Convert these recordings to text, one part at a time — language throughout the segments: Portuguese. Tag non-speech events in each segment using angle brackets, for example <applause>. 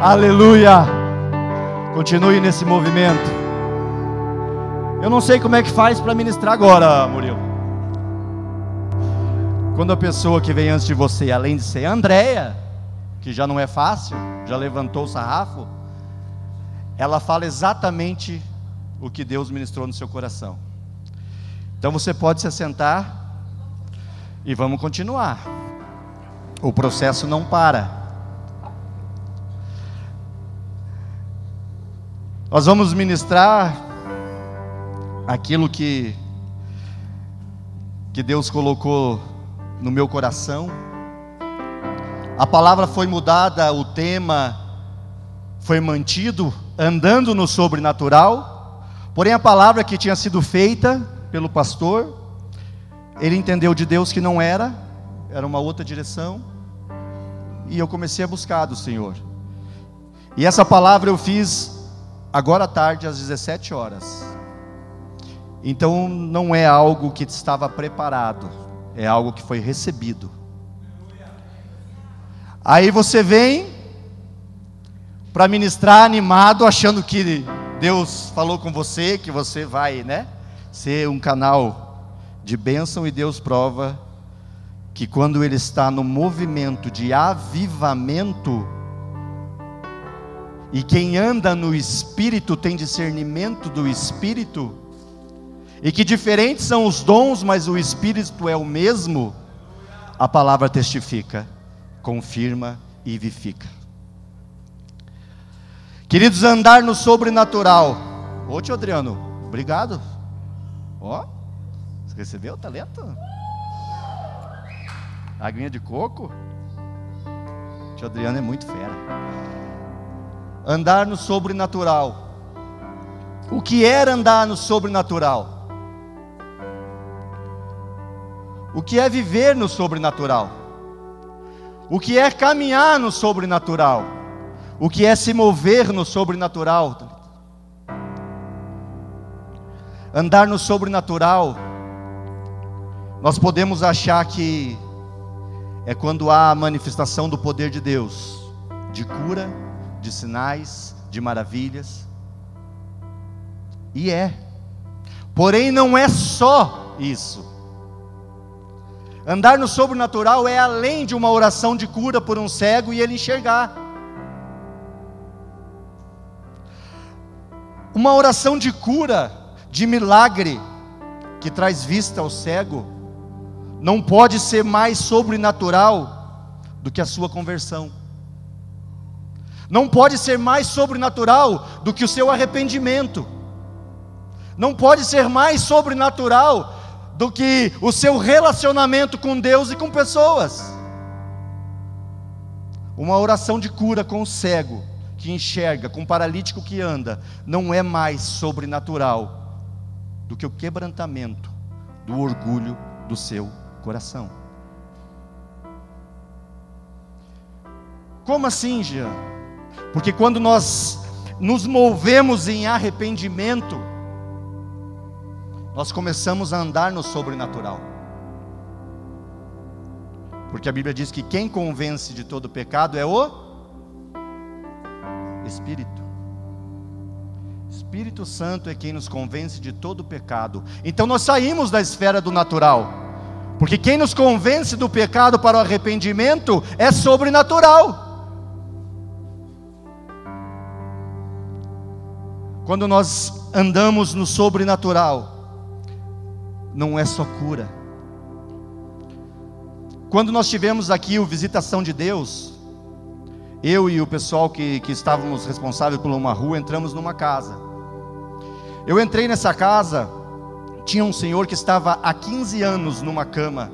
Aleluia. Continue nesse movimento. Eu não sei como é que faz para ministrar agora, Murilo. Quando a pessoa que vem antes de você, além de ser Andréia, que já não é fácil, já levantou o sarrafo, ela fala exatamente o que Deus ministrou no seu coração. Então você pode se assentar e vamos continuar. O processo não para. Nós vamos ministrar aquilo que que Deus colocou no meu coração. A palavra foi mudada, o tema foi mantido, andando no sobrenatural. Porém, a palavra que tinha sido feita pelo pastor, ele entendeu de Deus que não era, era uma outra direção. E eu comecei a buscar do Senhor. E essa palavra eu fiz agora à tarde, às 17 horas. Então não é algo que estava preparado, é algo que foi recebido. Aí você vem para ministrar animado, achando que Deus falou com você, que você vai, né, ser um canal de bênção e Deus prova que quando ele está no movimento de avivamento, e quem anda no espírito tem discernimento do espírito, e que diferentes são os dons, mas o espírito é o mesmo, a palavra testifica, confirma e vivifica. Queridos, andar no sobrenatural. Ô tio Adriano, obrigado. Ó, você recebeu o talento? Aguinha de coco? Tio Adriano é muito fera andar no sobrenatural. O que era andar no sobrenatural? O que é viver no sobrenatural? O que é caminhar no sobrenatural? O que é se mover no sobrenatural? Andar no sobrenatural, nós podemos achar que é quando há a manifestação do poder de Deus, de cura, de sinais, de maravilhas. E é. Porém, não é só isso. Andar no sobrenatural é além de uma oração de cura por um cego e ele enxergar. Uma oração de cura, de milagre, que traz vista ao cego, não pode ser mais sobrenatural do que a sua conversão não pode ser mais sobrenatural do que o seu arrependimento, não pode ser mais sobrenatural do que o seu relacionamento com Deus e com pessoas. Uma oração de cura com o cego que enxerga, com o paralítico que anda, não é mais sobrenatural do que o quebrantamento do orgulho do seu coração. Como assim, Jean? Porque quando nós nos movemos em arrependimento, nós começamos a andar no sobrenatural. Porque a Bíblia diz que quem convence de todo pecado é o Espírito. Espírito Santo é quem nos convence de todo pecado. Então nós saímos da esfera do natural. Porque quem nos convence do pecado para o arrependimento é sobrenatural. Quando nós andamos no sobrenatural, não é só cura. Quando nós tivemos aqui o Visitação de Deus, eu e o pessoal que, que estávamos responsáveis por uma rua entramos numa casa. Eu entrei nessa casa, tinha um senhor que estava há 15 anos numa cama,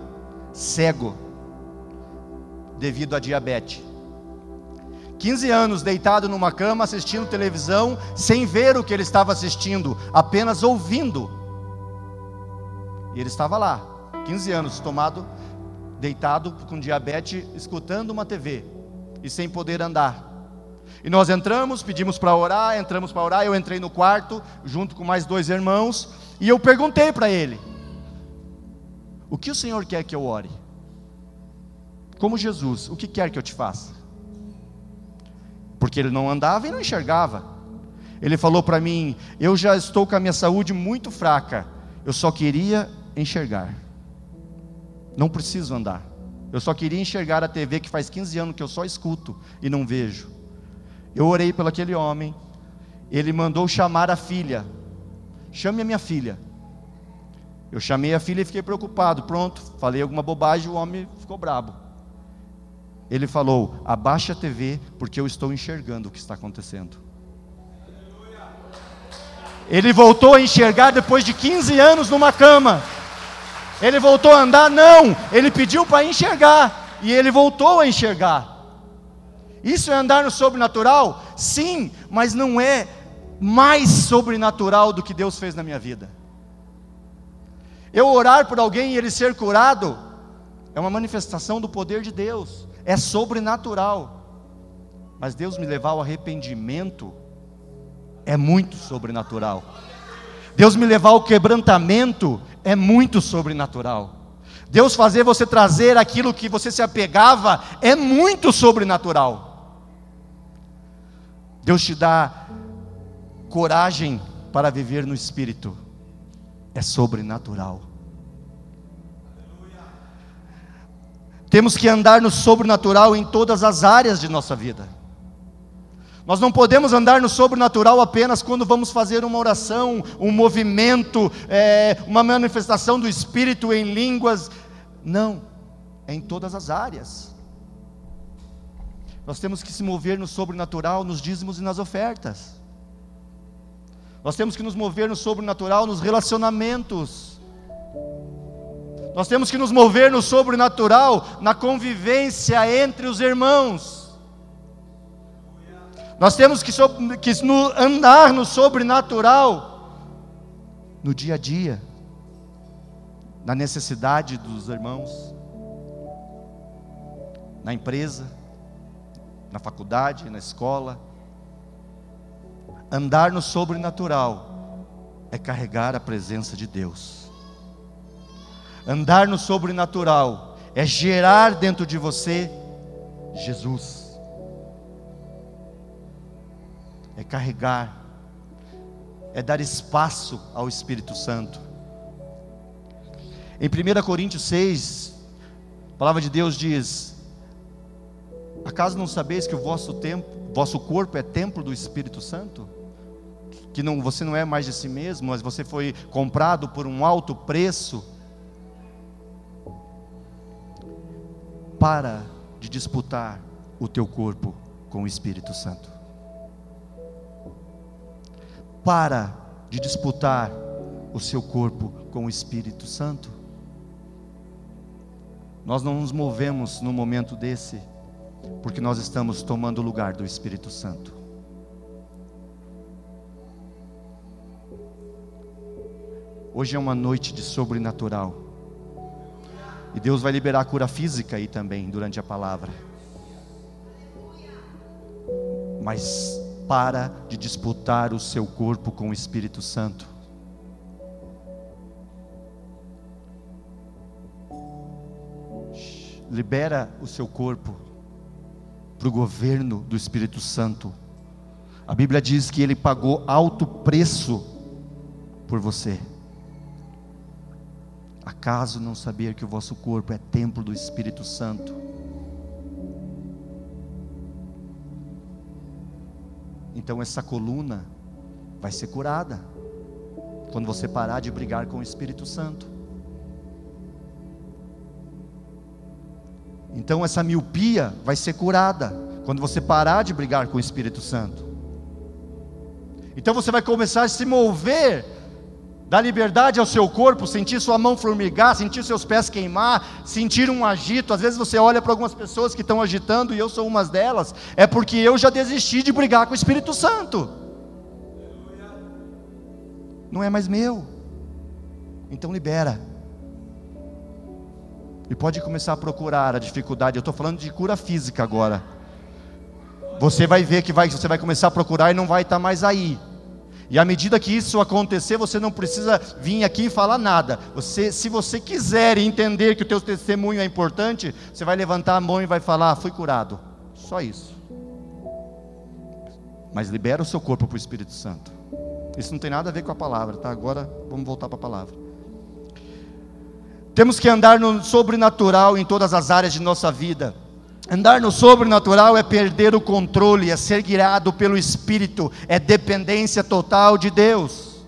cego, devido a diabetes. 15 anos deitado numa cama assistindo televisão, sem ver o que ele estava assistindo, apenas ouvindo. E ele estava lá, 15 anos, tomado, deitado com diabetes, escutando uma TV e sem poder andar. E nós entramos, pedimos para orar, entramos para orar. Eu entrei no quarto, junto com mais dois irmãos, e eu perguntei para ele: O que o Senhor quer que eu ore? Como Jesus, o que quer que eu te faça? Porque ele não andava e não enxergava. Ele falou para mim: Eu já estou com a minha saúde muito fraca, eu só queria enxergar. Não preciso andar. Eu só queria enxergar a TV que faz 15 anos que eu só escuto e não vejo. Eu orei pelo aquele homem, ele mandou chamar a filha. Chame a minha filha. Eu chamei a filha e fiquei preocupado. Pronto, falei alguma bobagem, o homem ficou brabo. Ele falou: abaixa a TV, porque eu estou enxergando o que está acontecendo. Ele voltou a enxergar depois de 15 anos numa cama. Ele voltou a andar? Não. Ele pediu para enxergar. E ele voltou a enxergar. Isso é andar no sobrenatural? Sim, mas não é mais sobrenatural do que Deus fez na minha vida. Eu orar por alguém e ele ser curado é uma manifestação do poder de Deus, é sobrenatural. Mas Deus me levar ao arrependimento é muito sobrenatural. Deus me levar ao quebrantamento é muito sobrenatural. Deus fazer você trazer aquilo que você se apegava é muito sobrenatural. Deus te dá coragem para viver no Espírito, é sobrenatural. Temos que andar no sobrenatural em todas as áreas de nossa vida. Nós não podemos andar no sobrenatural apenas quando vamos fazer uma oração, um movimento, é, uma manifestação do Espírito em línguas. Não, é em todas as áreas. Nós temos que se mover no sobrenatural, nos dízimos e nas ofertas. Nós temos que nos mover no sobrenatural, nos relacionamentos. Nós temos que nos mover no sobrenatural, na convivência entre os irmãos. Nós temos que, que andar no sobrenatural, no dia a dia, na necessidade dos irmãos, na empresa, na faculdade, na escola. Andar no sobrenatural é carregar a presença de Deus. Andar no sobrenatural é gerar dentro de você Jesus. é carregar, é dar espaço ao Espírito Santo. Em 1 Coríntios 6, a palavra de Deus diz: Acaso não sabeis que o vosso tempo, vosso corpo é templo do Espírito Santo? Que não, você não é mais de si mesmo, mas você foi comprado por um alto preço. Para de disputar o teu corpo com o Espírito Santo para de disputar o seu corpo com o Espírito Santo. Nós não nos movemos no momento desse, porque nós estamos tomando o lugar do Espírito Santo. Hoje é uma noite de sobrenatural. E Deus vai liberar a cura física aí também durante a palavra. Mas para de disputar o seu corpo com o Espírito Santo. Libera o seu corpo para o governo do Espírito Santo. A Bíblia diz que ele pagou alto preço por você. Acaso não saber que o vosso corpo é templo do Espírito Santo? Então essa coluna vai ser curada quando você parar de brigar com o Espírito Santo. Então essa miopia vai ser curada quando você parar de brigar com o Espírito Santo. Então você vai começar a se mover Dá liberdade ao seu corpo, sentir sua mão formigar, sentir seus pés queimar, sentir um agito. Às vezes você olha para algumas pessoas que estão agitando, e eu sou uma delas, é porque eu já desisti de brigar com o Espírito Santo. Não é mais meu. Então libera. E pode começar a procurar a dificuldade. Eu estou falando de cura física agora. Você vai ver que vai, você vai começar a procurar e não vai estar mais aí. E à medida que isso acontecer, você não precisa vir aqui e falar nada. Você, se você quiser entender que o teu testemunho é importante, você vai levantar a mão e vai falar: ah, "Fui curado". Só isso. mas libera o seu corpo para o Espírito Santo. Isso não tem nada a ver com a palavra, tá? Agora vamos voltar para a palavra. Temos que andar no sobrenatural em todas as áreas de nossa vida. Andar no sobrenatural é perder o controle, é ser guiado pelo Espírito, é dependência total de Deus.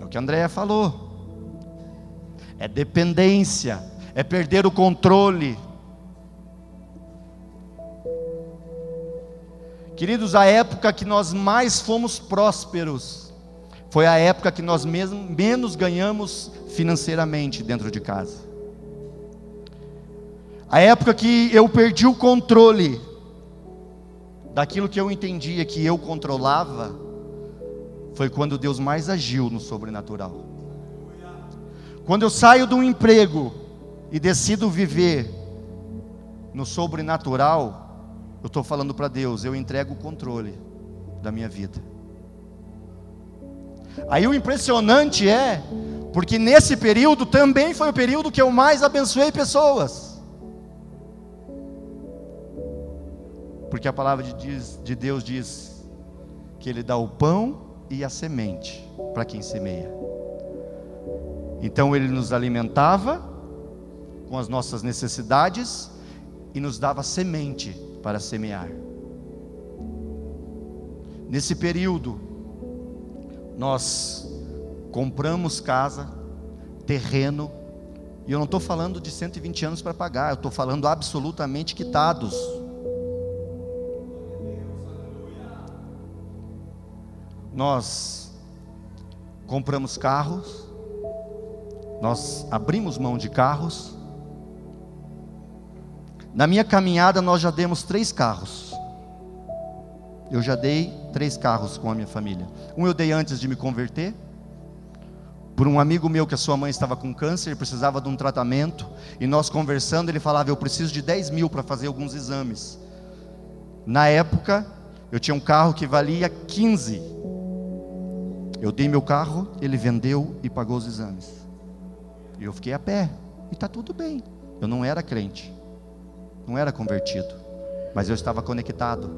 É o que a Andréia falou. É dependência, é perder o controle. Queridos, a época que nós mais fomos prósperos foi a época que nós mesmo, menos ganhamos financeiramente dentro de casa. A época que eu perdi o controle daquilo que eu entendia que eu controlava, foi quando Deus mais agiu no sobrenatural. Quando eu saio de um emprego e decido viver no sobrenatural, eu estou falando para Deus, eu entrego o controle da minha vida. Aí o impressionante é, porque nesse período também foi o período que eu mais abençoei pessoas. Porque a palavra de, de Deus diz que Ele dá o pão e a semente para quem semeia. Então Ele nos alimentava com as nossas necessidades e nos dava semente para semear. Nesse período, nós compramos casa, terreno, e eu não estou falando de 120 anos para pagar, eu estou falando absolutamente quitados. Nós compramos carros, nós abrimos mão de carros, na minha caminhada, nós já demos três carros. Eu já dei três carros com a minha família. Um eu dei antes de me converter, por um amigo meu que a sua mãe estava com câncer, e precisava de um tratamento, e nós conversando, ele falava: Eu preciso de 10 mil para fazer alguns exames. Na época, eu tinha um carro que valia 15. Eu dei meu carro, ele vendeu e pagou os exames. E eu fiquei a pé, e está tudo bem. Eu não era crente não era convertido, mas eu estava conectado.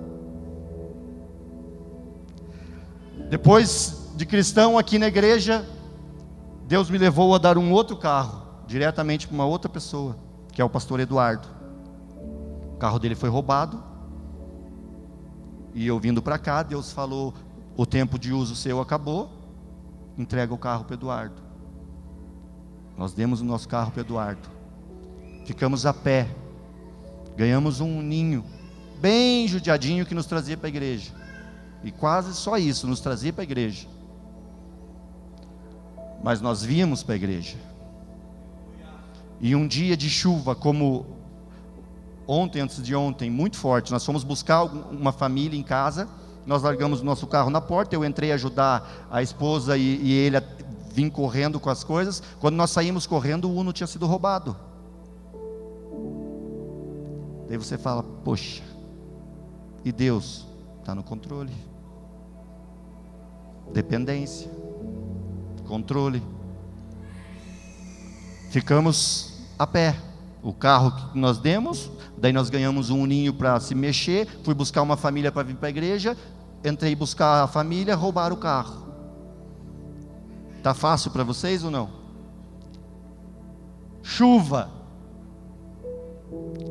Depois de cristão aqui na igreja, Deus me levou a dar um outro carro, diretamente para uma outra pessoa, que é o pastor Eduardo. O carro dele foi roubado. E eu vindo para cá, Deus falou: o tempo de uso seu acabou, entrega o carro para Eduardo. Nós demos o nosso carro para Eduardo. Ficamos a pé ganhamos um ninho bem judiadinho que nos trazia para a igreja. E quase só isso, nos trazia para a igreja. Mas nós víamos para a igreja. E um dia de chuva, como ontem, antes de ontem, muito forte, nós fomos buscar uma família em casa. Nós largamos o nosso carro na porta. Eu entrei ajudar a esposa e, e ele a, vim correndo com as coisas. Quando nós saímos correndo, o Uno tinha sido roubado. Daí você fala, poxa, e Deus está no controle. Dependência, controle. Ficamos a pé. O carro que nós demos, daí nós ganhamos um ninho para se mexer. Fui buscar uma família para vir para a igreja. Entrei buscar a família, roubaram o carro. Tá fácil para vocês ou não? Chuva.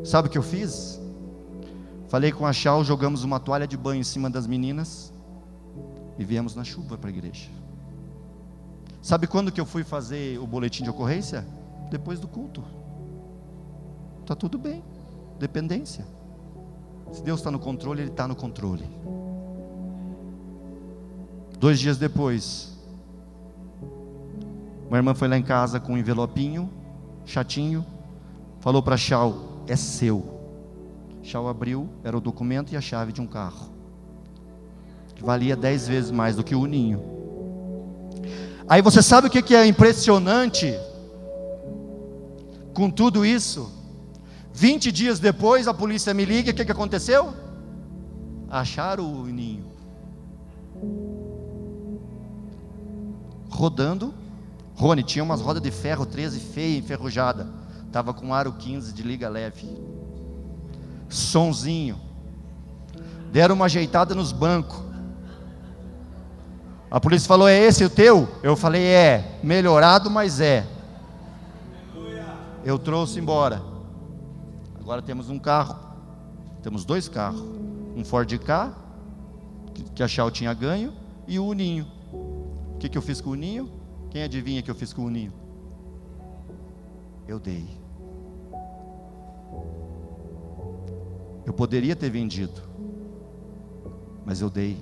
Sabe o que eu fiz? Falei com a Chal, jogamos uma toalha de banho em cima das meninas e viemos na chuva para a igreja. Sabe quando que eu fui fazer o boletim de ocorrência? Depois do culto. Tá tudo bem. Dependência. Se Deus está no controle, Ele está no controle. Dois dias depois, uma irmã foi lá em casa com um envelopinho, chatinho, falou para Chal: é seu. Shaw abriu, era o documento e a chave de um carro, que valia dez vezes mais do que o ninho. Aí você sabe o que é impressionante com tudo isso? Vinte dias depois a polícia me liga, o que aconteceu? Acharam o ninho. Rodando. Rony tinha umas rodas de ferro 13 feia, enferrujada Estava com aro 15 de liga leve. Sonzinho. Deram uma ajeitada nos bancos. A polícia falou: É esse o teu? Eu falei: É, melhorado, mas é. Eu trouxe embora. Agora temos um carro. Temos dois carros: um Ford K, que a Shell tinha ganho, e o Uninho. O que, que eu fiz com o Uninho? Quem adivinha que eu fiz com o Uninho? Eu dei. Eu poderia ter vendido, mas eu dei.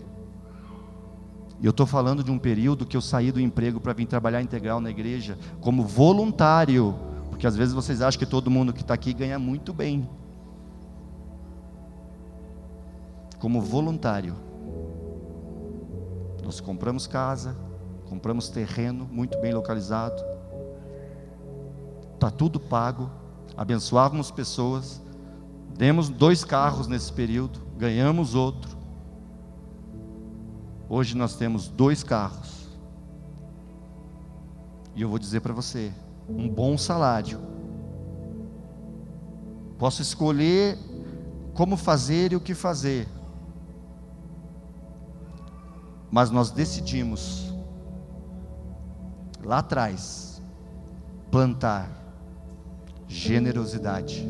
E eu estou falando de um período que eu saí do emprego para vir trabalhar integral na igreja, como voluntário, porque às vezes vocês acham que todo mundo que está aqui ganha muito bem. Como voluntário, nós compramos casa, compramos terreno muito bem localizado, está tudo pago, abençoávamos pessoas, demos dois carros nesse período, ganhamos outro. Hoje nós temos dois carros. E eu vou dizer para você, um bom salário. Posso escolher como fazer e o que fazer. Mas nós decidimos lá atrás plantar generosidade,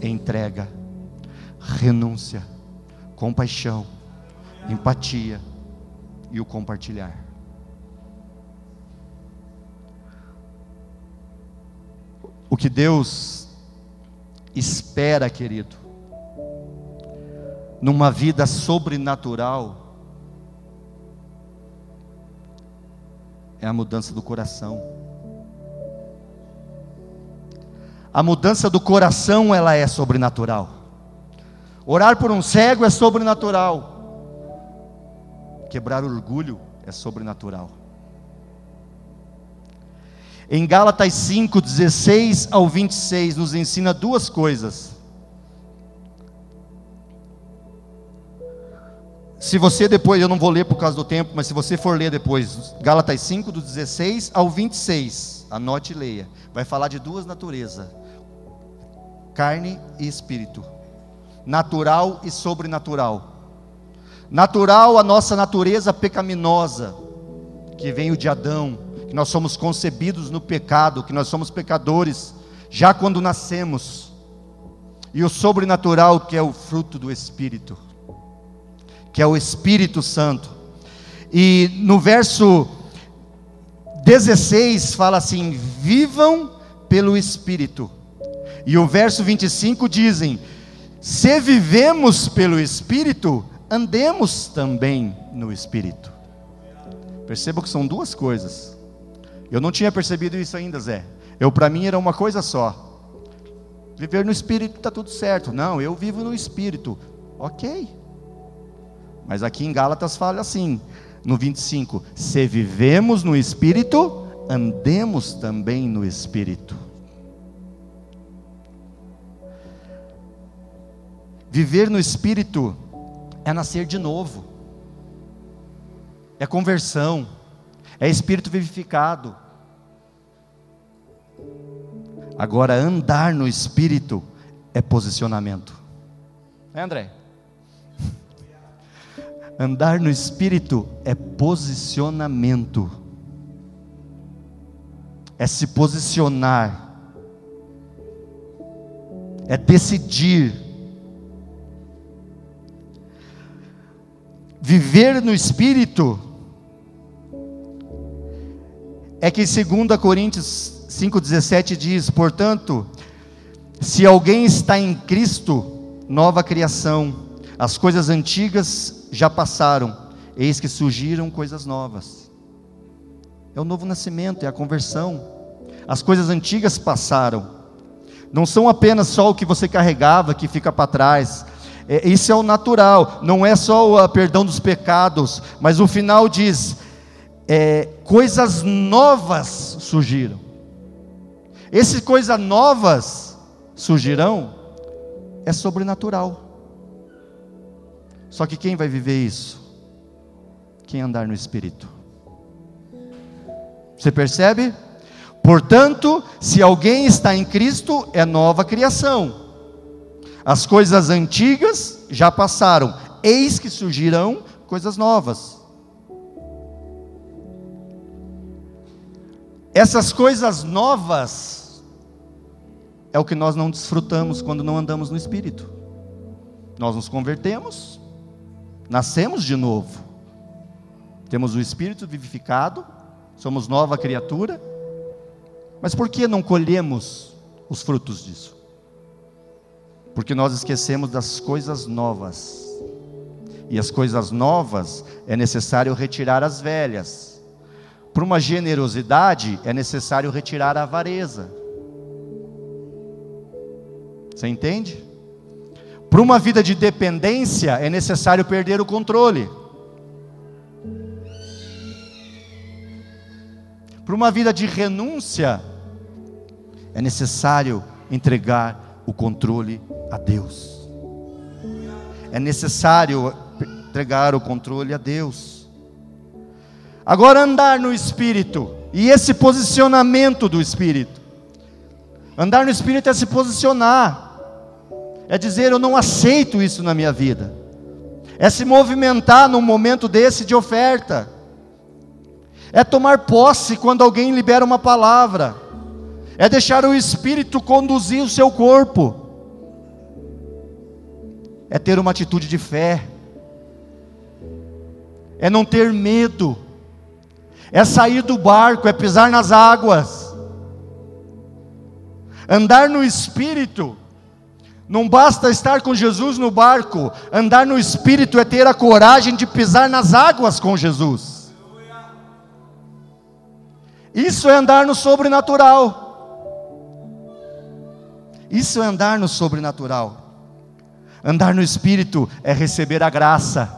entrega, renúncia, compaixão empatia e o compartilhar. O que Deus espera, querido, numa vida sobrenatural, é a mudança do coração. A mudança do coração, ela é sobrenatural. Orar por um cego é sobrenatural. Quebrar orgulho é sobrenatural. Em Gálatas 5, 16 ao 26, nos ensina duas coisas. Se você depois, eu não vou ler por causa do tempo, mas se você for ler depois, Gálatas 5, do 16 ao 26, anote e leia. Vai falar de duas naturezas: carne e espírito, natural e sobrenatural. Natural a nossa natureza pecaminosa, que vem de Adão, que nós somos concebidos no pecado, que nós somos pecadores, já quando nascemos. E o sobrenatural, que é o fruto do Espírito, que é o Espírito Santo. E no verso 16 fala assim: vivam pelo Espírito. E o verso 25 dizem: se vivemos pelo Espírito, andemos também no Espírito. Perceba que são duas coisas. Eu não tinha percebido isso ainda, Zé. Eu para mim era uma coisa só. Viver no Espírito está tudo certo. Não, eu vivo no Espírito. Ok. Mas aqui em Gálatas fala assim, no 25: se vivemos no Espírito, andemos também no Espírito. Viver no Espírito é nascer de novo, é conversão, é espírito vivificado. Agora, andar no espírito é posicionamento. É, André? Andar no espírito é posicionamento, é se posicionar, é decidir. Viver no Espírito é que 2 Coríntios 5,17 diz: portanto, se alguém está em Cristo, nova criação, as coisas antigas já passaram, eis que surgiram coisas novas. É o novo nascimento, é a conversão. As coisas antigas passaram. Não são apenas só o que você carregava que fica para trás, é, isso é o natural, não é só o perdão dos pecados, mas o final diz: é, coisas novas surgiram. Essas coisas novas surgirão é sobrenatural. Só que quem vai viver isso? Quem andar no Espírito. Você percebe? Portanto, se alguém está em Cristo, é nova criação as coisas antigas já passaram, eis que surgirão coisas novas. Essas coisas novas é o que nós não desfrutamos quando não andamos no Espírito. Nós nos convertemos, nascemos de novo, temos o Espírito vivificado, somos nova criatura, mas por que não colhemos os frutos disso? Porque nós esquecemos das coisas novas. E as coisas novas é necessário retirar as velhas. Para uma generosidade é necessário retirar a avareza. Você entende? Para uma vida de dependência é necessário perder o controle. Para uma vida de renúncia é necessário entregar o controle a Deus. É necessário entregar o controle a Deus. Agora andar no espírito e esse posicionamento do espírito. Andar no espírito é se posicionar. É dizer eu não aceito isso na minha vida. É se movimentar num momento desse de oferta. É tomar posse quando alguém libera uma palavra. É deixar o espírito conduzir o seu corpo é ter uma atitude de fé, é não ter medo, é sair do barco, é pisar nas águas. Andar no espírito, não basta estar com Jesus no barco, andar no espírito é ter a coragem de pisar nas águas com Jesus. Isso é andar no sobrenatural. Isso é andar no sobrenatural. Andar no Espírito é receber a graça.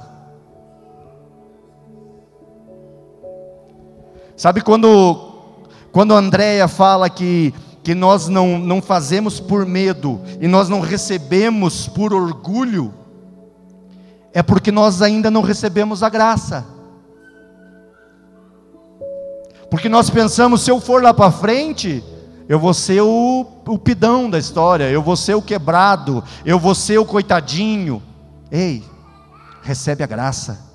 Sabe quando, quando Andréia fala que, que nós não, não fazemos por medo e nós não recebemos por orgulho, é porque nós ainda não recebemos a graça. Porque nós pensamos, se eu for lá para frente, eu vou ser o, o pidão da história, eu vou ser o quebrado, eu vou ser o coitadinho. Ei, recebe a graça.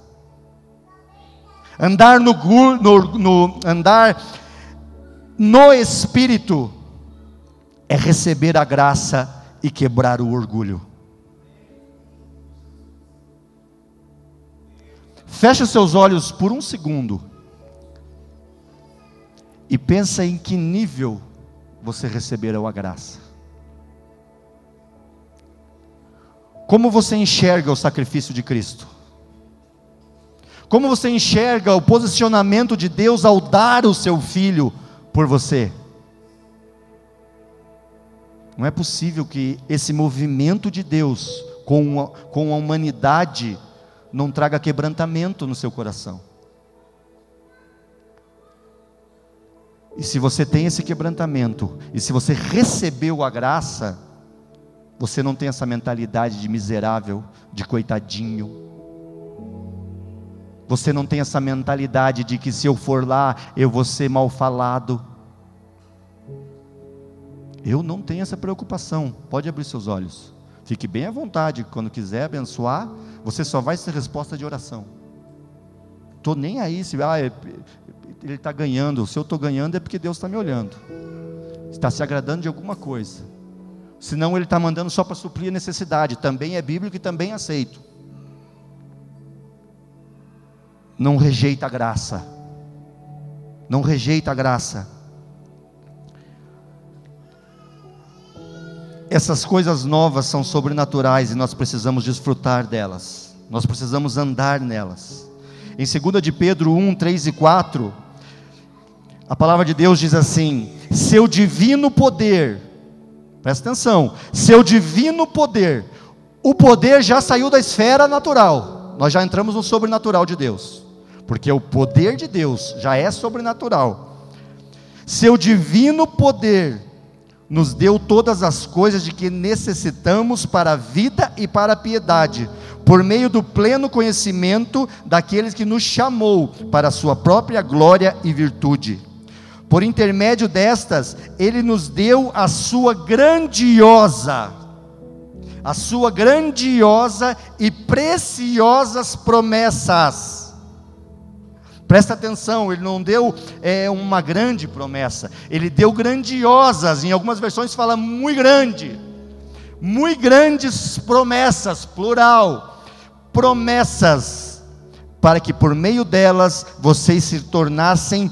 Andar no, no, no andar no espírito é receber a graça e quebrar o orgulho. Feche seus olhos por um segundo e pensa em que nível você receberá a graça. Como você enxerga o sacrifício de Cristo? Como você enxerga o posicionamento de Deus ao dar o seu filho por você? Não é possível que esse movimento de Deus com a, com a humanidade não traga quebrantamento no seu coração. E se você tem esse quebrantamento, e se você recebeu a graça, você não tem essa mentalidade de miserável, de coitadinho. Você não tem essa mentalidade de que se eu for lá, eu vou ser mal falado. Eu não tenho essa preocupação. Pode abrir seus olhos. Fique bem à vontade. Quando quiser abençoar, você só vai ser resposta de oração. Estou nem aí se ah, ele está ganhando. Se eu estou ganhando é porque Deus está me olhando. Está se agradando de alguma coisa. Senão ele está mandando só para suprir a necessidade. Também é bíblico e também aceito. Não rejeita a graça. Não rejeita a graça. Essas coisas novas são sobrenaturais e nós precisamos desfrutar delas. Nós precisamos andar nelas. Em 2 de Pedro 1, 3 e 4, a palavra de Deus diz assim: seu divino poder, presta atenção, seu divino poder, o poder já saiu da esfera natural, nós já entramos no sobrenatural de Deus, porque o poder de Deus já é sobrenatural. Seu divino poder nos deu todas as coisas de que necessitamos para a vida e para a piedade, por meio do pleno conhecimento daqueles que nos chamou para a sua própria glória e virtude por intermédio destas, Ele nos deu a sua grandiosa, a sua grandiosa e preciosas promessas. Presta atenção, ele não deu é, uma grande promessa, ele deu grandiosas, em algumas versões fala muito grande, muito grandes promessas, plural, promessas, para que por meio delas vocês se tornassem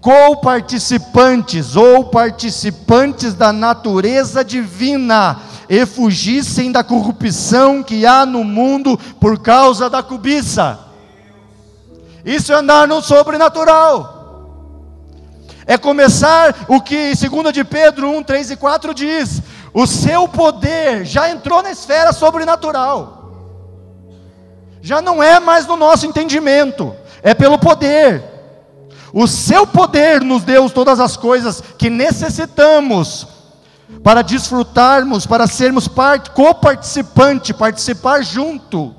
co-participantes ou participantes da natureza divina e fugissem da corrupção que há no mundo por causa da cobiça. Isso é andar no sobrenatural. É começar o que 2 de Pedro 1, 3 e 4 diz: o seu poder já entrou na esfera sobrenatural. Já não é mais no nosso entendimento, é pelo poder. O seu poder nos deu todas as coisas que necessitamos para desfrutarmos, para sermos coparticipante, participar junto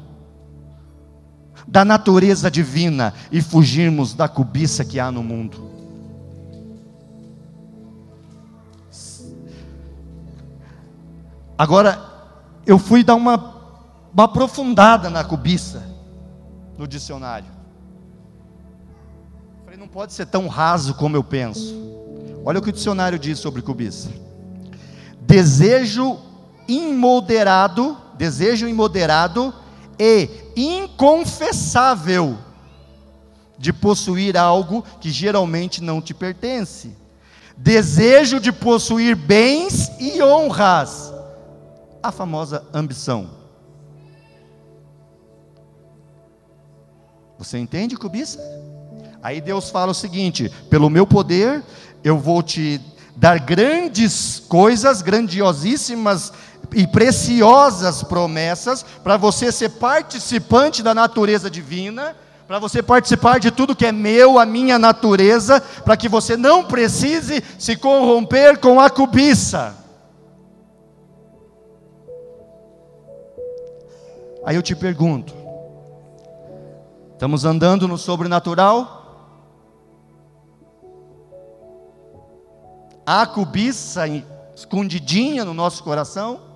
da natureza divina e fugirmos da cobiça que há no mundo. Agora, eu fui dar uma, uma aprofundada na cobiça no dicionário não pode ser tão raso como eu penso. Olha o que o dicionário diz sobre cobiça: desejo imoderado, desejo imoderado e inconfessável de possuir algo que geralmente não te pertence. Desejo de possuir bens e honras. A famosa ambição. Você entende cobiça? Aí Deus fala o seguinte: pelo meu poder, eu vou te dar grandes coisas, grandiosíssimas e preciosas promessas, para você ser participante da natureza divina, para você participar de tudo que é meu, a minha natureza, para que você não precise se corromper com a cobiça. Aí eu te pergunto: estamos andando no sobrenatural? Há cobiça escondidinha no nosso coração?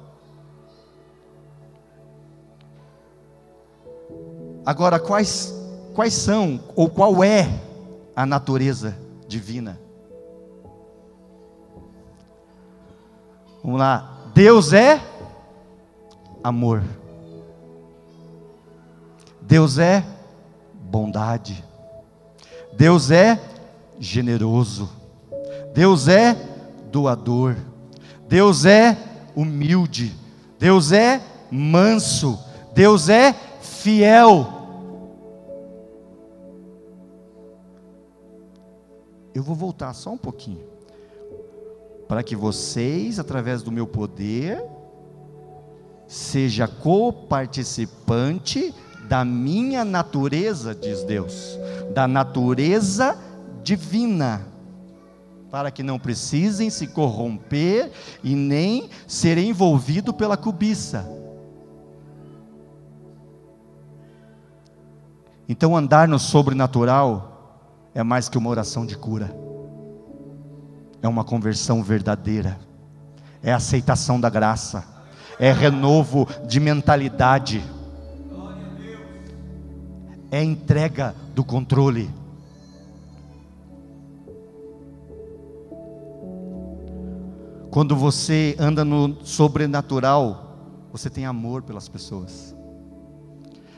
Agora, quais, quais são, ou qual é a natureza divina? Vamos lá. Deus é amor. Deus é bondade. Deus é generoso. Deus é doador, Deus é humilde, Deus é manso, Deus é fiel. Eu vou voltar só um pouquinho, para que vocês, através do meu poder, seja coparticipante da minha natureza, diz Deus, da natureza divina para que não precisem se corromper e nem ser envolvido pela cobiça. Então, andar no sobrenatural é mais que uma oração de cura, é uma conversão verdadeira, é aceitação da graça, é renovo de mentalidade, é entrega do controle. Quando você anda no sobrenatural, você tem amor pelas pessoas.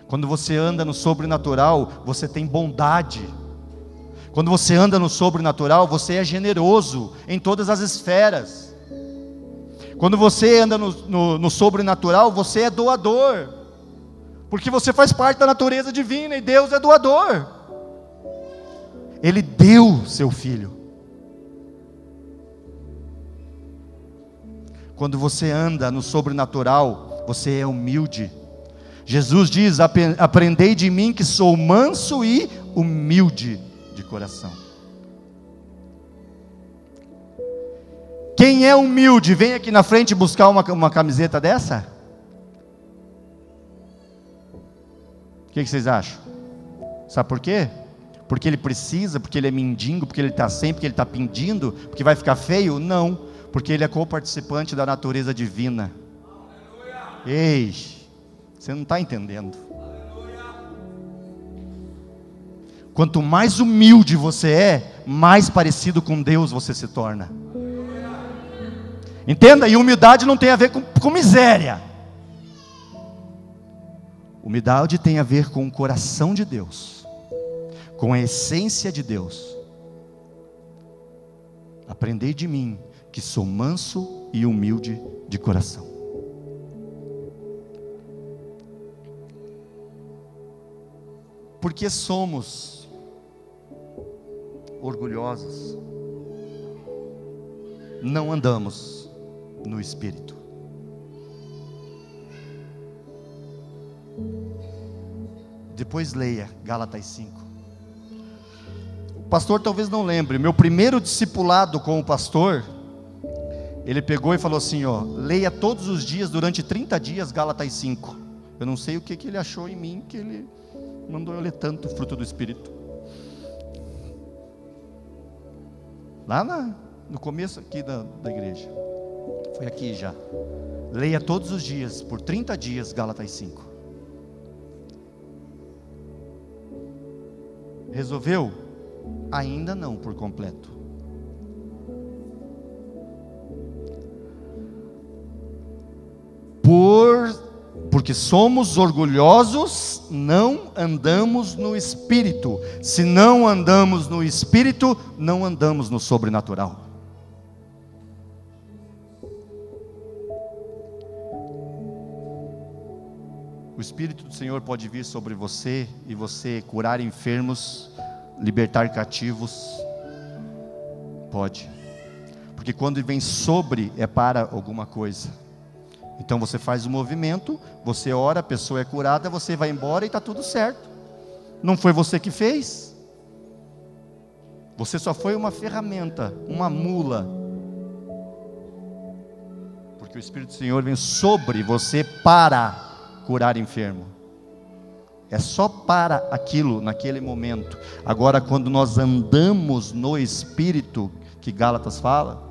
Quando você anda no sobrenatural, você tem bondade. Quando você anda no sobrenatural, você é generoso em todas as esferas. Quando você anda no, no, no sobrenatural, você é doador. Porque você faz parte da natureza divina e Deus é doador. Ele deu seu filho. Quando você anda no sobrenatural, você é humilde. Jesus diz: Aprendei de mim que sou manso e humilde de coração. Quem é humilde, vem aqui na frente buscar uma, uma camiseta dessa? O que, que vocês acham? Sabe por quê? Porque ele precisa, porque ele é mendigo, porque ele está sem, porque ele está pedindo, porque vai ficar feio? Não porque ele é co-participante da natureza divina. Ei, você não está entendendo. Quanto mais humilde você é, mais parecido com Deus você se torna. Entenda? E humildade não tem a ver com, com miséria. Humildade tem a ver com o coração de Deus, com a essência de Deus. Aprendei de mim, que sou manso e humilde de coração. Porque somos orgulhosos, não andamos no espírito. Depois leia Gálatas 5. O pastor talvez não lembre, meu primeiro discipulado com o pastor, ele pegou e falou assim: ó, leia todos os dias durante 30 dias Gálatas 5. Eu não sei o que, que ele achou em mim que ele mandou eu ler tanto fruto do Espírito. Lá na, no começo aqui da, da igreja. Foi aqui já. Leia todos os dias, por 30 dias, Gálatas 5. Resolveu? Ainda não por completo. Por porque somos orgulhosos, não andamos no espírito. Se não andamos no espírito, não andamos no sobrenatural. O Espírito do Senhor pode vir sobre você e você curar enfermos, libertar cativos. Pode. Porque quando vem sobre é para alguma coisa. Então você faz o movimento, você ora, a pessoa é curada, você vai embora e está tudo certo. Não foi você que fez. Você só foi uma ferramenta, uma mula. Porque o Espírito do Senhor vem sobre você para curar enfermo. É só para aquilo naquele momento. Agora, quando nós andamos no Espírito, que Gálatas fala,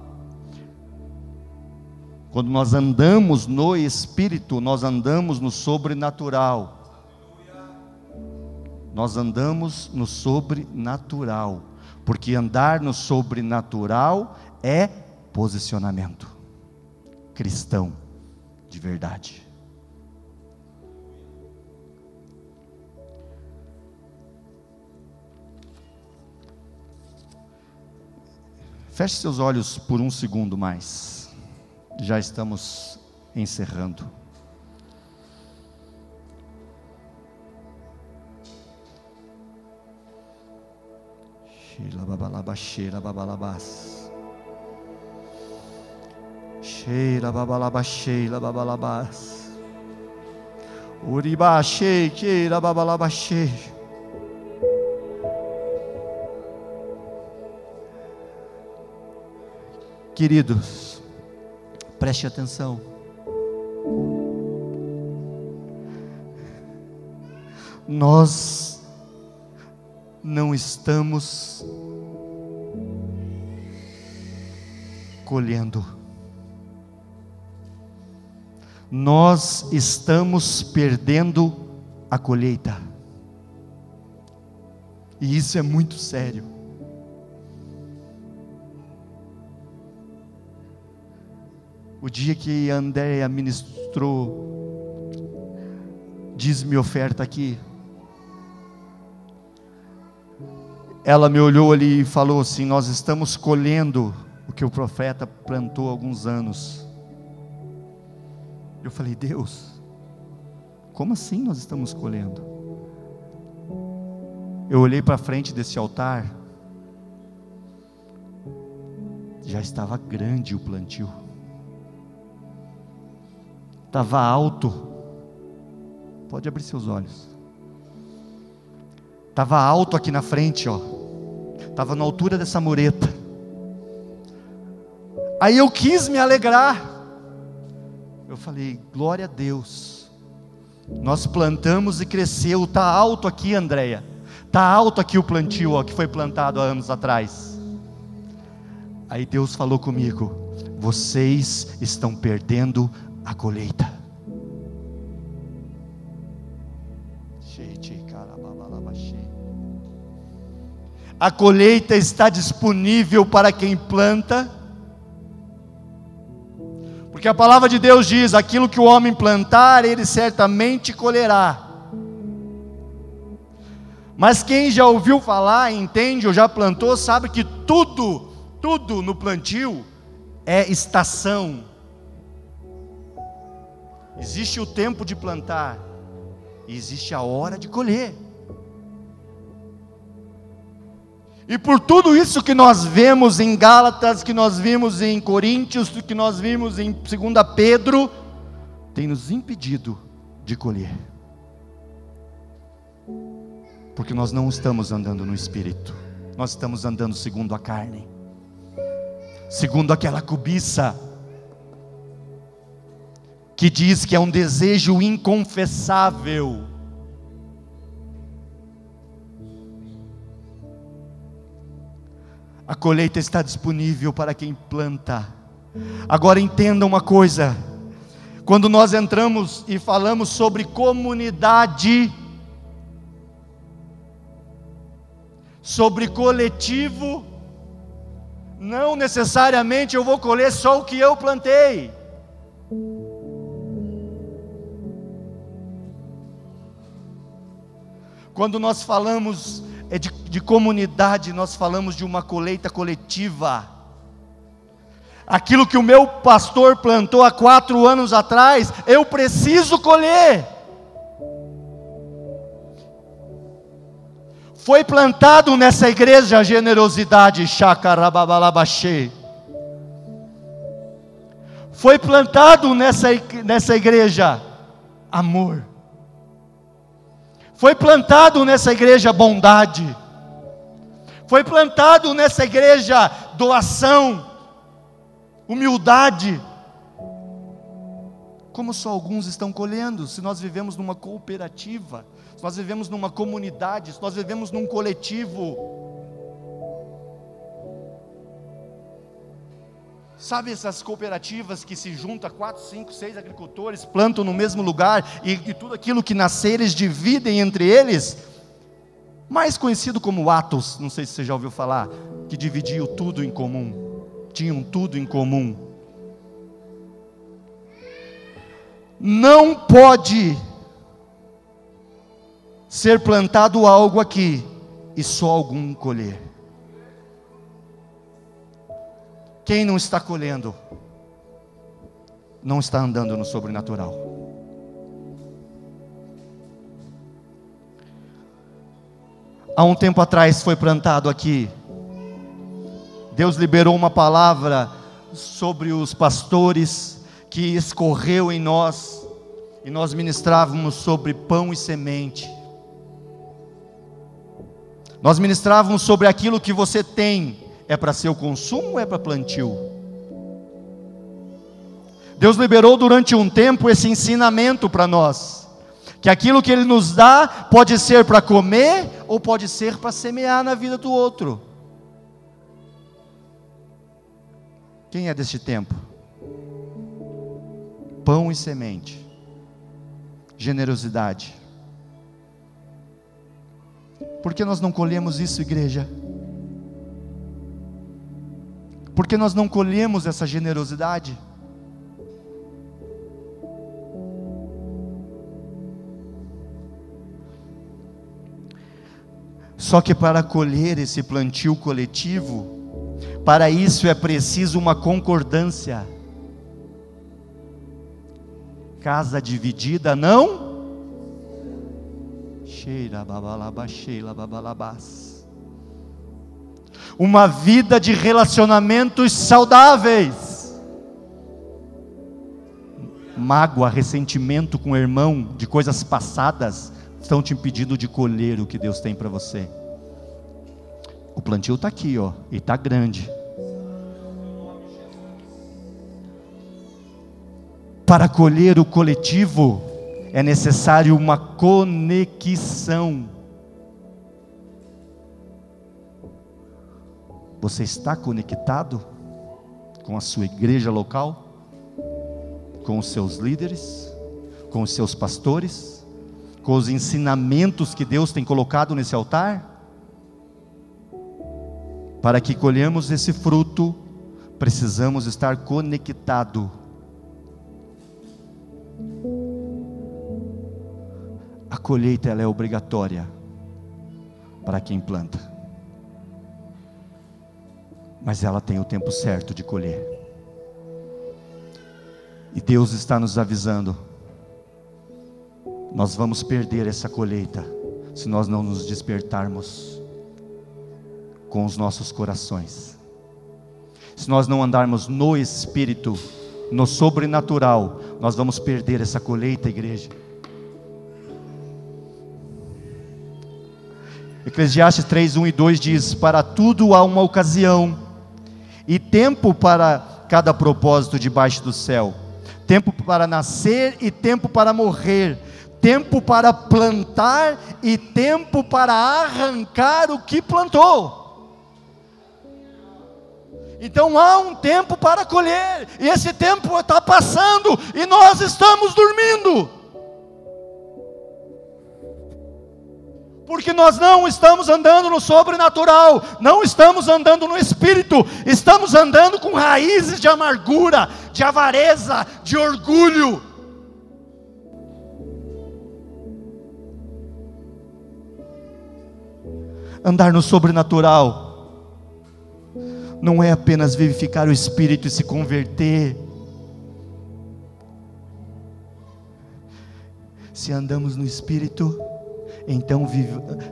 quando nós andamos no Espírito, nós andamos no sobrenatural. Nós andamos no sobrenatural, porque andar no sobrenatural é posicionamento cristão de verdade. Feche seus olhos por um segundo mais já estamos encerrando. Sheila babalaba, sheila babalabas. Sheila babalaba, sheila babalabas. Uriba, sheila babalaba, sheila. Queridos, Preste atenção. Nós não estamos colhendo. Nós estamos perdendo a colheita. E isso é muito sério. O dia que Andréia ministrou, diz-me oferta aqui. Ela me olhou ali e falou assim: Nós estamos colhendo o que o profeta plantou há alguns anos. Eu falei: Deus, como assim nós estamos colhendo? Eu olhei para frente desse altar, já estava grande o plantio estava alto. Pode abrir seus olhos. Estava alto aqui na frente, ó. Estava na altura dessa mureta. Aí eu quis me alegrar. Eu falei, glória a Deus. Nós plantamos e cresceu. Está alto aqui, Andréia. Está alto aqui o plantio ó, que foi plantado há anos atrás. Aí Deus falou comigo: vocês estão perdendo a colheita. A colheita está disponível para quem planta. Porque a palavra de Deus diz: aquilo que o homem plantar, ele certamente colherá. Mas quem já ouviu falar, entende ou já plantou, sabe que tudo, tudo no plantio é estação. Existe o tempo de plantar e existe a hora de colher. E por tudo isso que nós vemos em Gálatas, que nós vimos em Coríntios, que nós vimos em 2 Pedro, tem nos impedido de colher. Porque nós não estamos andando no espírito, nós estamos andando segundo a carne, segundo aquela cobiça, que diz que é um desejo inconfessável A colheita está disponível para quem planta. Agora entenda uma coisa: quando nós entramos e falamos sobre comunidade, sobre coletivo, não necessariamente eu vou colher só o que eu plantei. Quando nós falamos é de, de comunidade, nós falamos de uma colheita coletiva. Aquilo que o meu pastor plantou há quatro anos atrás, eu preciso colher. Foi plantado nessa igreja a generosidade, Chacarababalabaxê. Foi plantado nessa, nessa igreja amor. Foi plantado nessa igreja bondade. Foi plantado nessa igreja doação, humildade. Como só alguns estão colhendo, se nós vivemos numa cooperativa, se nós vivemos numa comunidade, se nós vivemos num coletivo, Sabe essas cooperativas que se juntam quatro, cinco, seis agricultores, plantam no mesmo lugar e, e tudo aquilo que nascer eles dividem entre eles? Mais conhecido como Atos, não sei se você já ouviu falar, que dividiam tudo em comum, tinham tudo em comum. Não pode ser plantado algo aqui e só algum colher. Quem não está colhendo, não está andando no sobrenatural. Há um tempo atrás foi plantado aqui, Deus liberou uma palavra sobre os pastores que escorreu em nós, e nós ministrávamos sobre pão e semente. Nós ministrávamos sobre aquilo que você tem é para seu consumo ou é para plantio? Deus liberou durante um tempo esse ensinamento para nós. Que aquilo que Ele nos dá pode ser para comer ou pode ser para semear na vida do outro. Quem é deste tempo? Pão e semente, generosidade. Por que nós não colhemos isso, igreja? Porque nós não colhemos essa generosidade? Só que para colher esse plantio coletivo, para isso é preciso uma concordância. Casa dividida não cheira babalaba cheira babalabás uma vida de relacionamentos saudáveis. Mágoa, ressentimento com o irmão de coisas passadas estão te impedindo de colher o que Deus tem para você. O plantio está aqui, ó, e está grande. Para colher o coletivo é necessário uma conexão. Você está conectado com a sua igreja local? Com os seus líderes? Com os seus pastores? com os ensinamentos que Deus tem colocado nesse altar? Para que colhemos esse fruto, precisamos estar conectado. A colheita ela é obrigatória para quem planta. Mas ela tem o tempo certo de colher. E Deus está nos avisando nós vamos perder essa colheita se nós não nos despertarmos com os nossos corações. Se nós não andarmos no espírito, no sobrenatural, nós vamos perder essa colheita, igreja. Eclesiastes 3, 1 e 2 diz: Para tudo há uma ocasião, e tempo para cada propósito debaixo do céu, tempo para nascer e tempo para morrer, tempo para plantar e tempo para arrancar o que plantou. Então há um tempo para colher, e esse tempo está passando, e nós estamos dormindo. Porque nós não estamos andando no sobrenatural, não estamos andando no espírito, estamos andando com raízes de amargura, de avareza, de orgulho. Andar no sobrenatural não é apenas vivificar o espírito e se converter. Se andamos no espírito, então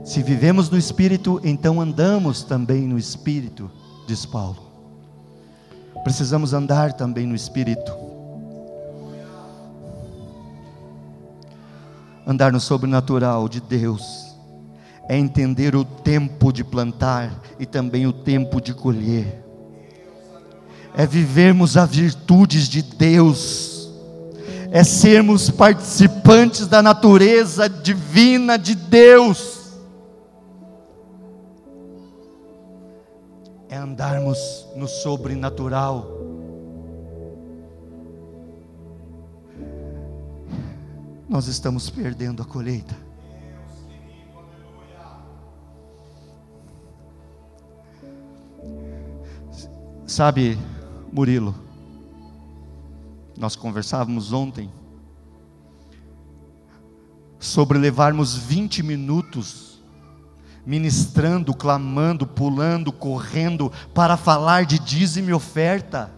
se vivemos no espírito, então andamos também no espírito, diz Paulo. Precisamos andar também no espírito. Andar no sobrenatural de Deus é entender o tempo de plantar e também o tempo de colher, é vivermos as virtudes de Deus, é sermos participantes da natureza divina de Deus, é andarmos no sobrenatural. Nós estamos perdendo a colheita. Sabe, Murilo, nós conversávamos ontem sobre levarmos 20 minutos ministrando, clamando, pulando, correndo para falar de dízimo e oferta.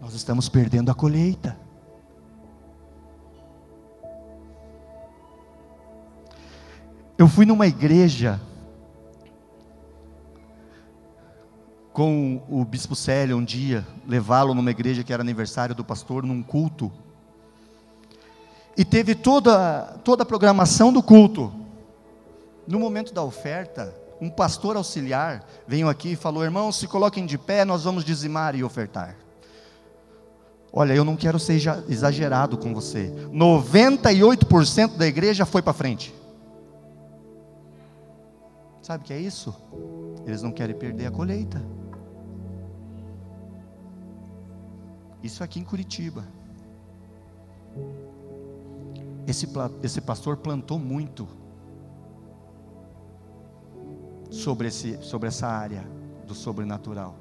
Nós estamos perdendo a colheita. Eu fui numa igreja com o bispo Célio um dia, levá-lo numa igreja que era aniversário do pastor, num culto. E teve toda, toda a programação do culto. No momento da oferta, um pastor auxiliar veio aqui e falou: Irmãos, se coloquem de pé, nós vamos dizimar e ofertar. Olha, eu não quero ser exagerado com você. 98% da igreja foi para frente. Sabe o que é isso? Eles não querem perder a colheita. Isso aqui em Curitiba. Esse, esse pastor plantou muito sobre, esse, sobre essa área do sobrenatural.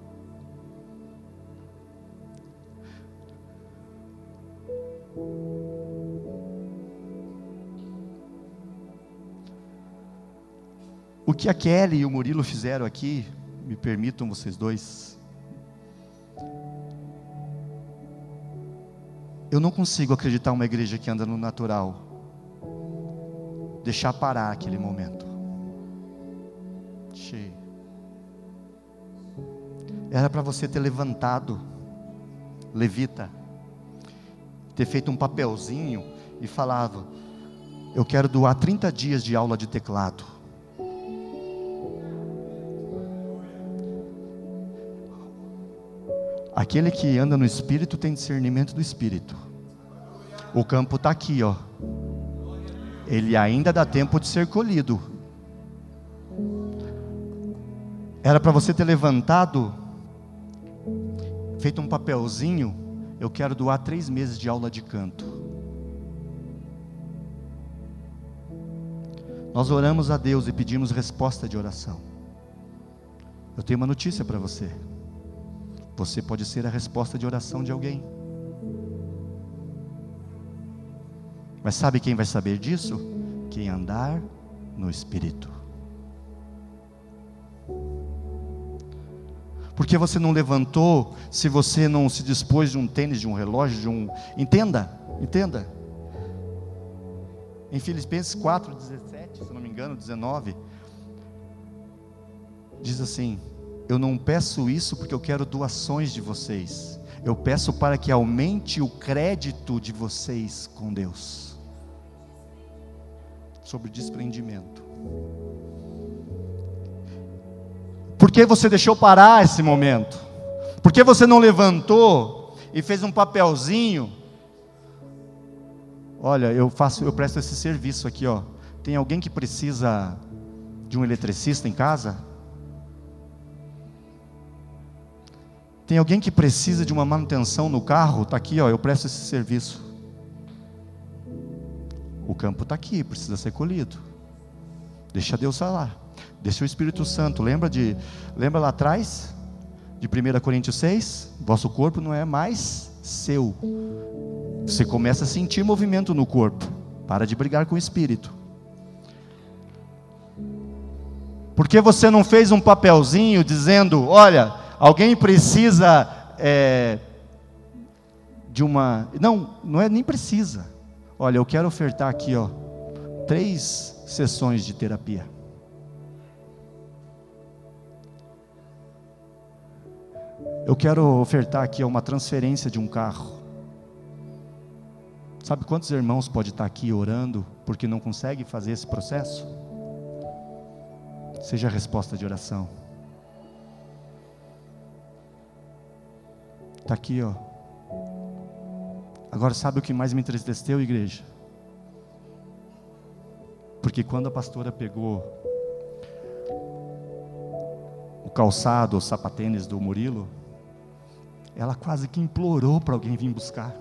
O que a Kelly e o Murilo fizeram aqui, me permitam vocês dois, Eu não consigo acreditar uma igreja que anda no natural. Deixar parar aquele momento. Cheio. Era para você ter levantado, levita, ter feito um papelzinho e falado: Eu quero doar 30 dias de aula de teclado. Aquele que anda no Espírito tem discernimento do Espírito. O campo está aqui, ó. Ele ainda dá tempo de ser colhido. Era para você ter levantado, feito um papelzinho. Eu quero doar três meses de aula de canto. Nós oramos a Deus e pedimos resposta de oração. Eu tenho uma notícia para você. Você pode ser a resposta de oração de alguém. Mas sabe quem vai saber disso? Quem andar no Espírito. Porque você não levantou se você não se dispôs de um tênis, de um relógio, de um. Entenda, entenda. Em Filipenses 4, 17, se não me engano, 19, diz assim: Eu não peço isso porque eu quero doações de vocês, eu peço para que aumente o crédito de vocês com Deus. Sobre desprendimento. Por que você deixou parar esse momento? Por que você não levantou e fez um papelzinho Olha, eu faço, eu presto esse serviço aqui, ó. Tem alguém que precisa de um eletricista em casa? Tem alguém que precisa de uma manutenção no carro? Está aqui, ó, eu presto esse serviço. O campo está aqui, precisa ser colhido. Deixa Deus falar. Deixa o Espírito Santo. Lembra de, lembra lá atrás de 1 Coríntios 6? Vosso corpo não é mais seu, você começa a sentir movimento no corpo. Para de brigar com o espírito. Por que você não fez um papelzinho dizendo: olha, alguém precisa é, de uma. Não, não é nem precisa. Olha, eu quero ofertar aqui, ó, três sessões de terapia. Eu quero ofertar aqui uma transferência de um carro. Sabe quantos irmãos pode estar aqui orando porque não consegue fazer esse processo? Seja a resposta de oração. Está aqui, ó. Agora sabe o que mais me entristeceu, igreja? Porque quando a pastora pegou o calçado, os sapatênis do Murilo, ela quase que implorou para alguém vir buscar.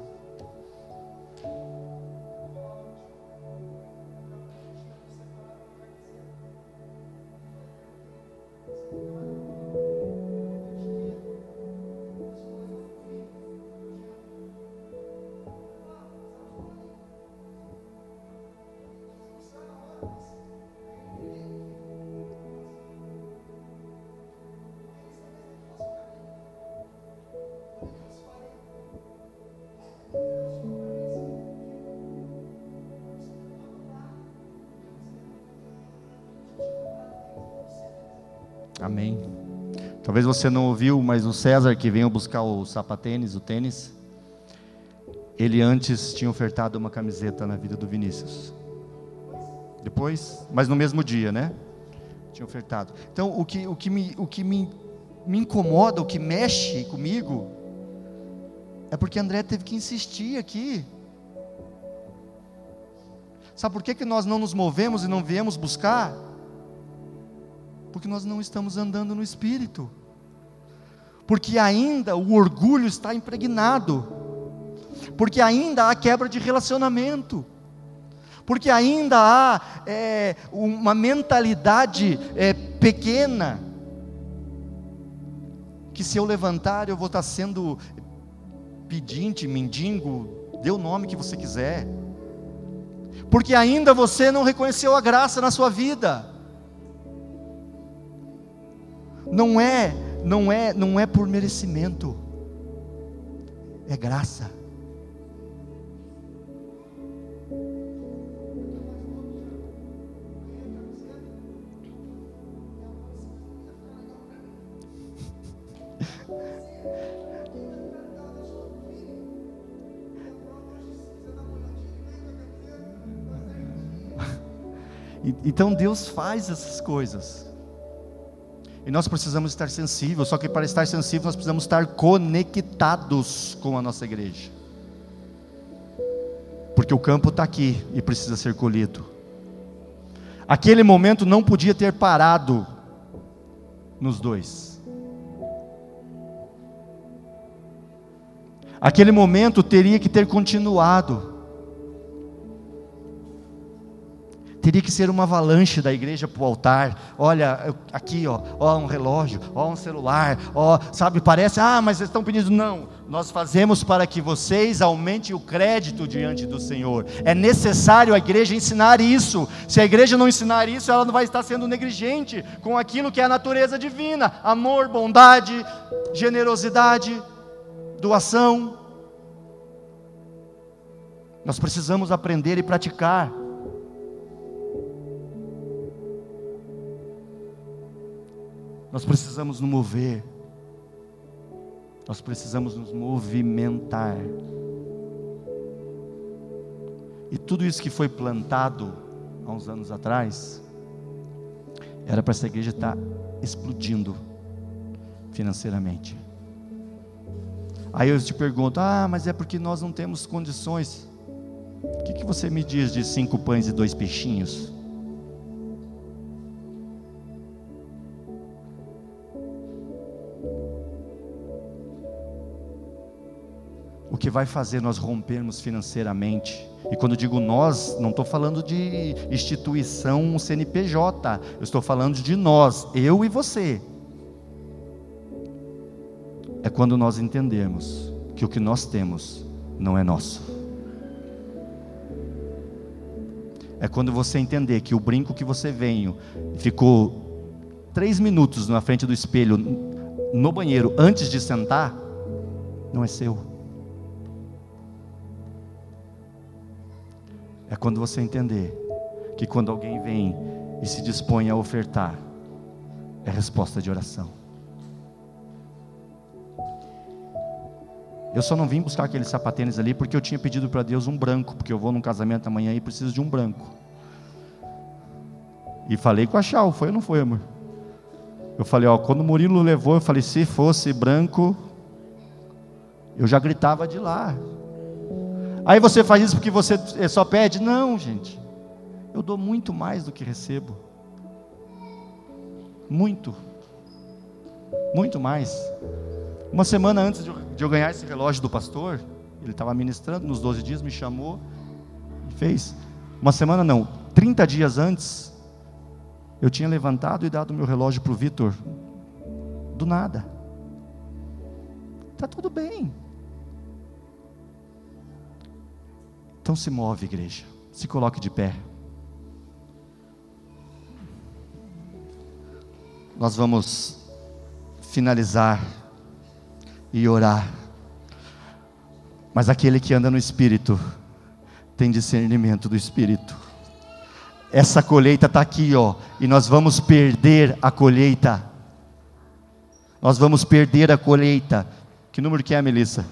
Talvez você não ouviu, mas o César que veio buscar o sapatênis, o tênis, ele antes tinha ofertado uma camiseta na vida do Vinícius. Depois, mas no mesmo dia, né? Tinha ofertado. Então, o que, o que, me, o que me, me incomoda, o que mexe comigo, é porque André teve que insistir aqui. Sabe por que, que nós não nos movemos e não viemos buscar? Porque nós não estamos andando no Espírito. Porque ainda o orgulho está impregnado. Porque ainda há quebra de relacionamento. Porque ainda há é, uma mentalidade é, pequena. Que se eu levantar eu vou estar sendo pedinte, mendigo, dê o nome que você quiser. Porque ainda você não reconheceu a graça na sua vida não é, não é, não é por merecimento. É graça. <laughs> Então Deus faz essas coisas. E nós precisamos estar sensíveis, só que para estar sensível nós precisamos estar conectados com a nossa igreja. Porque o campo está aqui e precisa ser colhido. Aquele momento não podia ter parado nos dois. Aquele momento teria que ter continuado. Teria que ser uma avalanche da igreja para o altar. Olha, aqui, ó, ó um relógio, ó um celular, ó, sabe, parece, ah, mas eles estão pedindo. Não, nós fazemos para que vocês aumentem o crédito diante do Senhor. É necessário a igreja ensinar isso. Se a igreja não ensinar isso, ela não vai estar sendo negligente com aquilo que é a natureza divina: amor, bondade, generosidade, doação. Nós precisamos aprender e praticar. Nós precisamos nos mover. Nós precisamos nos movimentar. E tudo isso que foi plantado há uns anos atrás, era para essa igreja estar explodindo financeiramente. Aí eu te pergunto: ah, mas é porque nós não temos condições. O que, que você me diz de cinco pães e dois peixinhos? Que vai fazer nós rompermos financeiramente. E quando digo nós, não estou falando de instituição CNPJ, eu estou falando de nós, eu e você. É quando nós entendemos que o que nós temos não é nosso. É quando você entender que o brinco que você veio ficou três minutos na frente do espelho no banheiro antes de sentar, não é seu. É quando você entender que quando alguém vem e se dispõe a ofertar, é resposta de oração. Eu só não vim buscar aqueles sapatênis ali porque eu tinha pedido para Deus um branco, porque eu vou num casamento amanhã e preciso de um branco. E falei com a Chau, foi ou não foi, amor? Eu falei, ó, quando o Murilo levou, eu falei, se fosse branco, eu já gritava de lá. Aí você faz isso porque você só pede? Não, gente. Eu dou muito mais do que recebo. Muito. Muito mais. Uma semana antes de eu ganhar esse relógio do pastor, ele estava ministrando nos 12 dias, me chamou e fez. Uma semana não, 30 dias antes, eu tinha levantado e dado meu relógio para o Vitor. Do nada. Está tudo bem. Então se move, igreja. Se coloque de pé. Nós vamos finalizar e orar. Mas aquele que anda no Espírito tem discernimento do Espírito. Essa colheita está aqui, ó, e nós vamos perder a colheita. Nós vamos perder a colheita. Que número que é, Melissa?